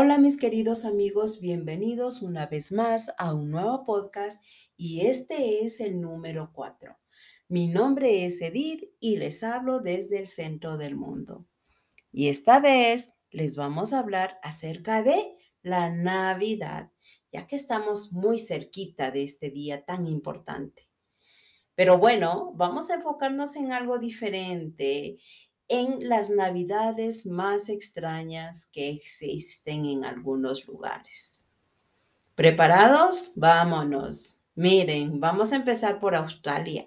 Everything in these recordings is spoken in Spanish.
Hola mis queridos amigos, bienvenidos una vez más a un nuevo podcast y este es el número 4. Mi nombre es Edith y les hablo desde el centro del mundo. Y esta vez les vamos a hablar acerca de la Navidad, ya que estamos muy cerquita de este día tan importante. Pero bueno, vamos a enfocarnos en algo diferente en las navidades más extrañas que existen en algunos lugares. ¿Preparados? Vámonos. Miren, vamos a empezar por Australia.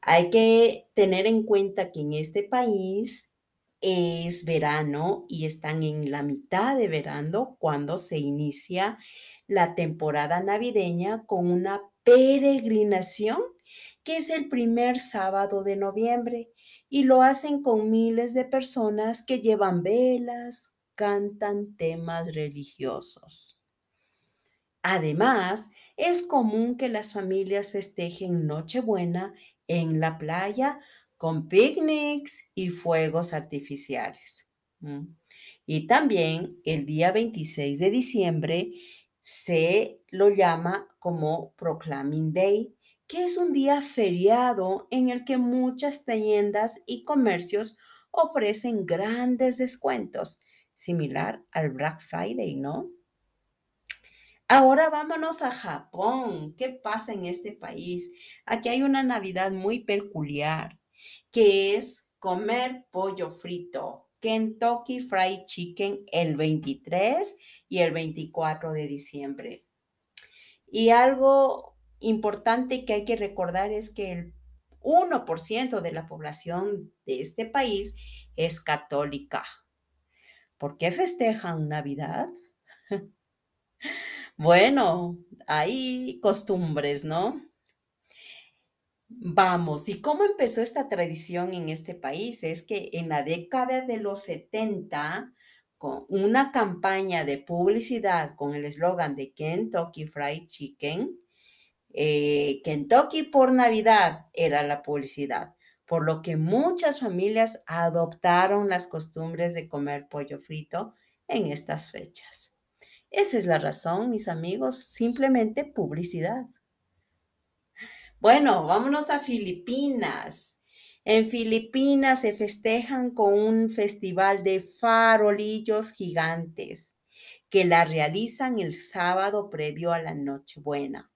Hay que tener en cuenta que en este país es verano y están en la mitad de verano cuando se inicia la temporada navideña con una peregrinación que es el primer sábado de noviembre y lo hacen con miles de personas que llevan velas, cantan temas religiosos. Además, es común que las familias festejen Nochebuena en la playa con picnics y fuegos artificiales. Y también el día 26 de diciembre se lo llama como Proclaiming Day, que es un día feriado en el que muchas tiendas y comercios ofrecen grandes descuentos, similar al Black Friday, ¿no? Ahora vámonos a Japón. ¿Qué pasa en este país? Aquí hay una Navidad muy peculiar, que es comer pollo frito, Kentucky Fried Chicken el 23 y el 24 de diciembre. Y algo importante que hay que recordar es que el 1% de la población de este país es católica. ¿Por qué festejan Navidad? bueno, hay costumbres, ¿no? Vamos, ¿y cómo empezó esta tradición en este país? Es que en la década de los 70, con una campaña de publicidad con el eslogan de Kentucky Fried Chicken, eh, Kentucky por Navidad era la publicidad, por lo que muchas familias adoptaron las costumbres de comer pollo frito en estas fechas. Esa es la razón, mis amigos, simplemente publicidad. Bueno, vámonos a Filipinas. En Filipinas se festejan con un festival de farolillos gigantes que la realizan el sábado previo a la Nochebuena.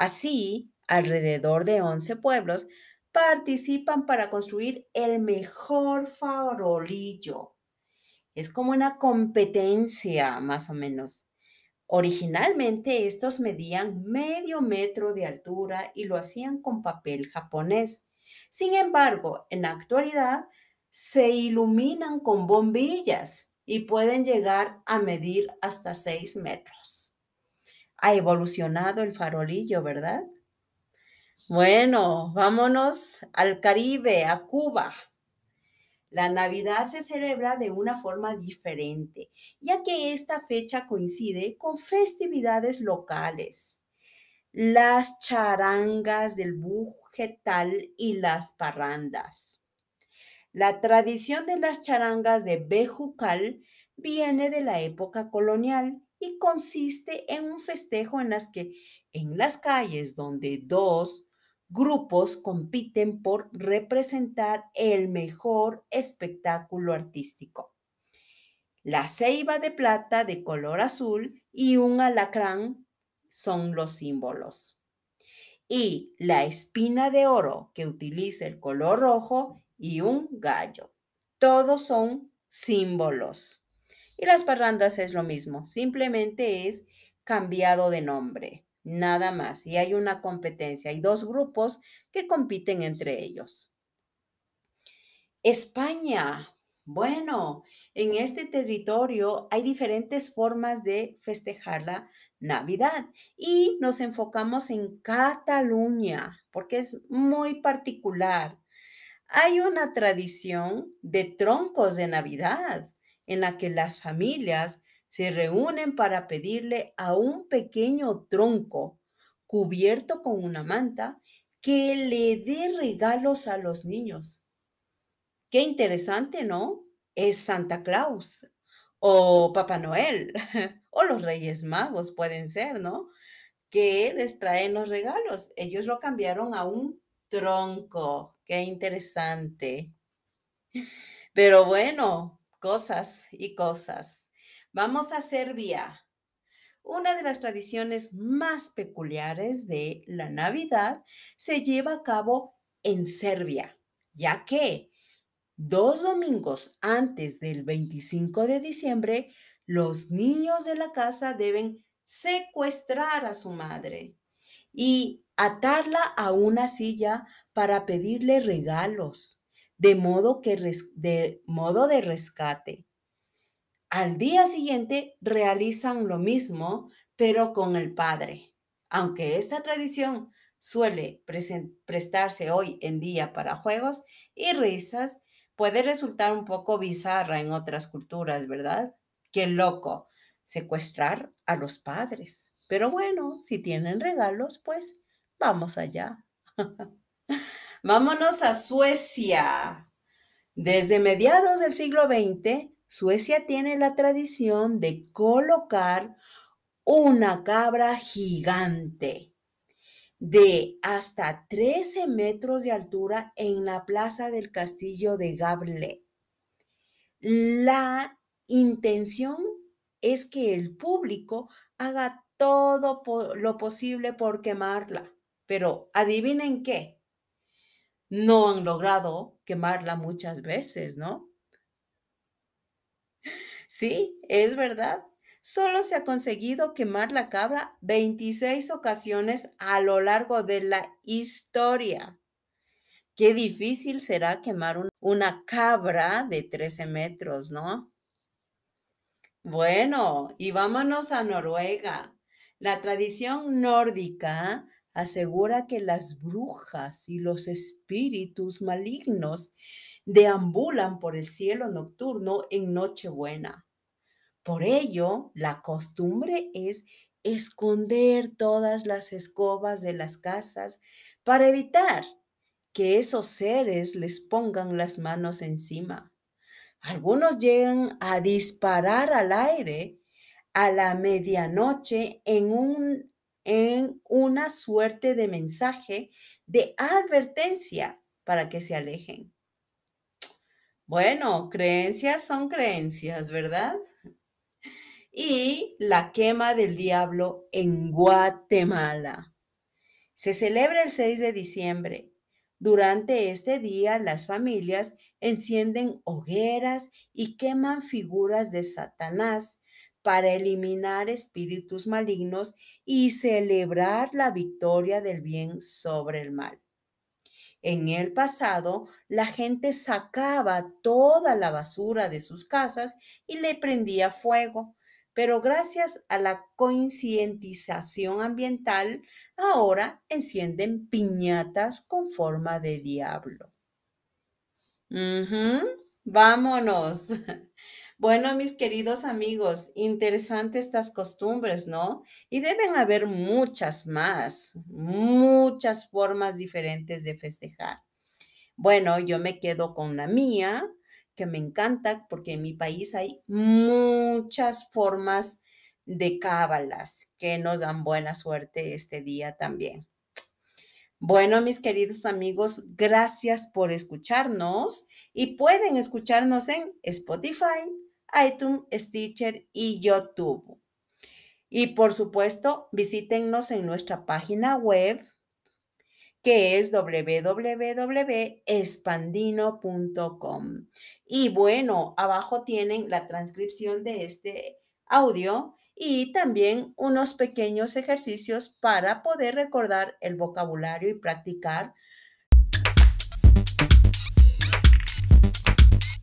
Así, alrededor de 11 pueblos participan para construir el mejor farolillo. Es como una competencia, más o menos. Originalmente estos medían medio metro de altura y lo hacían con papel japonés. Sin embargo, en la actualidad se iluminan con bombillas y pueden llegar a medir hasta 6 metros ha evolucionado el farolillo, ¿verdad? Bueno, vámonos al Caribe, a Cuba. La Navidad se celebra de una forma diferente, ya que esta fecha coincide con festividades locales. Las charangas del bujetal y las parrandas. La tradición de las charangas de Bejucal viene de la época colonial y consiste en un festejo en las que en las calles donde dos grupos compiten por representar el mejor espectáculo artístico. La ceiba de plata de color azul y un alacrán son los símbolos. Y la espina de oro que utiliza el color rojo y un gallo. Todos son símbolos. Y las parrandas es lo mismo, simplemente es cambiado de nombre, nada más. Y hay una competencia, hay dos grupos que compiten entre ellos. España. Bueno, en este territorio hay diferentes formas de festejar la Navidad y nos enfocamos en Cataluña porque es muy particular. Hay una tradición de troncos de Navidad en la que las familias se reúnen para pedirle a un pequeño tronco cubierto con una manta que le dé regalos a los niños. Qué interesante, ¿no? Es Santa Claus O Papá Noel, o los Reyes Magos pueden ser, ¿no? Que les traen los regalos. Ellos lo cambiaron a un tronco. Qué interesante. Pero bueno, cosas y cosas. Vamos a Serbia. Una de las tradiciones más peculiares de la Navidad se lleva a cabo en Serbia, ya que dos domingos antes del 25 de diciembre, los niños de la casa deben secuestrar a su madre y atarla a una silla para pedirle regalos, de modo que de modo de rescate. Al día siguiente realizan lo mismo, pero con el padre. Aunque esta tradición suele prestarse hoy en día para juegos y risas, puede resultar un poco bizarra en otras culturas, ¿verdad? Qué loco secuestrar a los padres. Pero bueno, si tienen regalos, pues vamos allá. Vámonos a Suecia. Desde mediados del siglo XX, Suecia tiene la tradición de colocar una cabra gigante de hasta 13 metros de altura en la plaza del castillo de Gable. La intención es que el público haga todo lo posible por quemarla, pero adivinen qué, no han logrado quemarla muchas veces, ¿no? Sí, es verdad. Solo se ha conseguido quemar la cabra 26 ocasiones a lo largo de la historia. Qué difícil será quemar una cabra de 13 metros, ¿no? Bueno, y vámonos a Noruega. La tradición nórdica asegura que las brujas y los espíritus malignos deambulan por el cielo nocturno en Nochebuena. Por ello, la costumbre es esconder todas las escobas de las casas para evitar que esos seres les pongan las manos encima. Algunos llegan a disparar al aire a la medianoche en, un, en una suerte de mensaje de advertencia para que se alejen. Bueno, creencias son creencias, ¿verdad? Y la quema del diablo en Guatemala. Se celebra el 6 de diciembre. Durante este día las familias encienden hogueras y queman figuras de Satanás para eliminar espíritus malignos y celebrar la victoria del bien sobre el mal. En el pasado, la gente sacaba toda la basura de sus casas y le prendía fuego, pero gracias a la coincientización ambiental, ahora encienden piñatas con forma de diablo. Vámonos. Bueno, mis queridos amigos, interesantes estas costumbres, ¿no? Y deben haber muchas más, muchas formas diferentes de festejar. Bueno, yo me quedo con la mía, que me encanta porque en mi país hay muchas formas de cábalas que nos dan buena suerte este día también. Bueno, mis queridos amigos, gracias por escucharnos y pueden escucharnos en Spotify, iTunes, Stitcher y YouTube. Y por supuesto, visítennos en nuestra página web que es www.espandino.com. Y bueno, abajo tienen la transcripción de este audio y también unos pequeños ejercicios para poder recordar el vocabulario y practicar